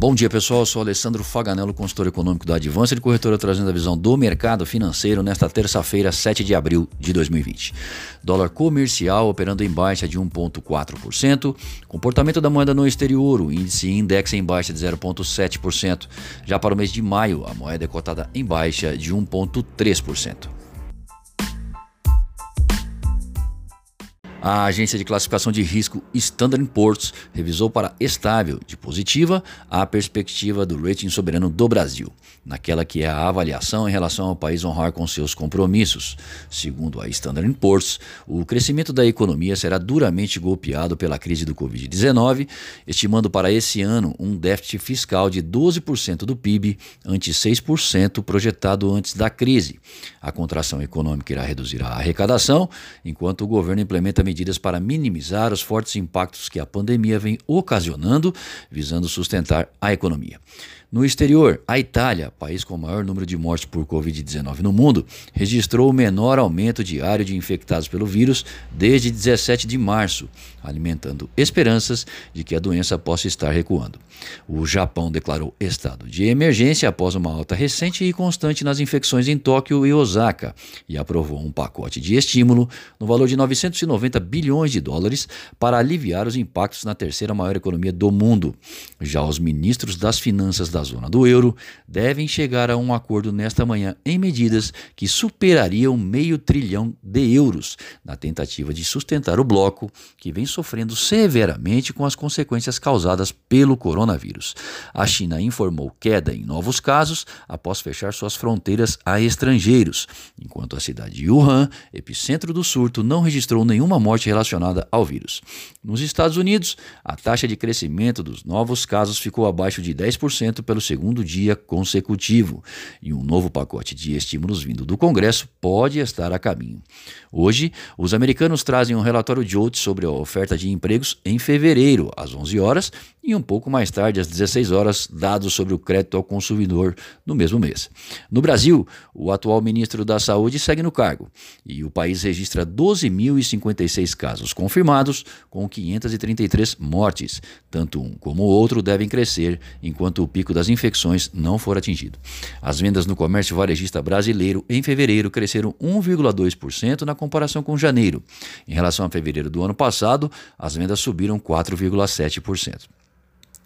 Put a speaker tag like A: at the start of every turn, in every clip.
A: Bom dia, pessoal. Eu sou Alessandro Faganello, consultor econômico da Advança e Corretora, trazendo a visão do mercado financeiro nesta terça-feira, 7 de abril de 2020. Dólar comercial operando em baixa de 1,4%. Comportamento da moeda no exterior, o índice index em baixa de 0,7%. Já para o mês de maio, a moeda é cotada em baixa de 1,3%. A agência de classificação de risco Standard Poor's revisou para estável de positiva a perspectiva do rating soberano do Brasil, naquela que é a avaliação em relação ao país honrar com seus compromissos. Segundo a Standard Poor's, o crescimento da economia será duramente golpeado pela crise do Covid-19, estimando para esse ano um déficit fiscal de 12% do PIB, ante 6% projetado antes da crise. A contração econômica irá reduzir a arrecadação, enquanto o governo implementa medidas para minimizar os fortes impactos que a pandemia vem ocasionando, visando sustentar a economia. No exterior, a Itália, país com o maior número de mortes por Covid-19 no mundo, registrou o menor aumento diário de infectados pelo vírus desde 17 de março, alimentando esperanças de que a doença possa estar recuando. O Japão declarou estado de emergência após uma alta recente e constante nas infecções em Tóquio e Osaka e aprovou um pacote de estímulo no valor de 990 bilhões de dólares para aliviar os impactos na terceira maior economia do mundo. Já os ministros das finanças da da zona do euro devem chegar a um acordo nesta manhã em medidas que superariam meio trilhão de euros, na tentativa de sustentar o bloco, que vem sofrendo severamente com as consequências causadas pelo coronavírus. A China informou queda em novos casos após fechar suas fronteiras a estrangeiros, enquanto a cidade de Wuhan, epicentro do surto, não registrou nenhuma morte relacionada ao vírus. Nos Estados Unidos, a taxa de crescimento dos novos casos ficou abaixo de 10% pelo segundo dia consecutivo, e um novo pacote de estímulos vindo do Congresso pode estar a caminho. Hoje, os americanos trazem um relatório de outros sobre a oferta de empregos em fevereiro, às 11 horas, e um pouco mais tarde, às 16 horas, dados sobre o crédito ao consumidor no mesmo mês. No Brasil, o atual ministro da Saúde segue no cargo e o país registra 12.056 casos confirmados, com 533 mortes. Tanto um como o outro devem crescer enquanto o pico das infecções não for atingido. As vendas no comércio varejista brasileiro em fevereiro cresceram 1,2% na comparação com janeiro. Em relação a fevereiro do ano passado, as vendas subiram 4,7%.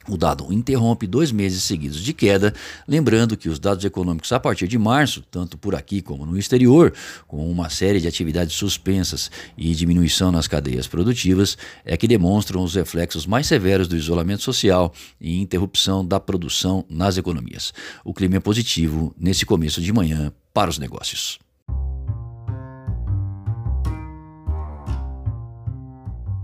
A: O dado interrompe dois meses seguidos de queda, lembrando que os dados econômicos a partir de março, tanto por aqui como no exterior, com uma série de atividades suspensas e diminuição nas cadeias produtivas, é que demonstram os reflexos mais severos do isolamento social e interrupção da produção nas economias. O clima é positivo nesse começo de manhã para os negócios.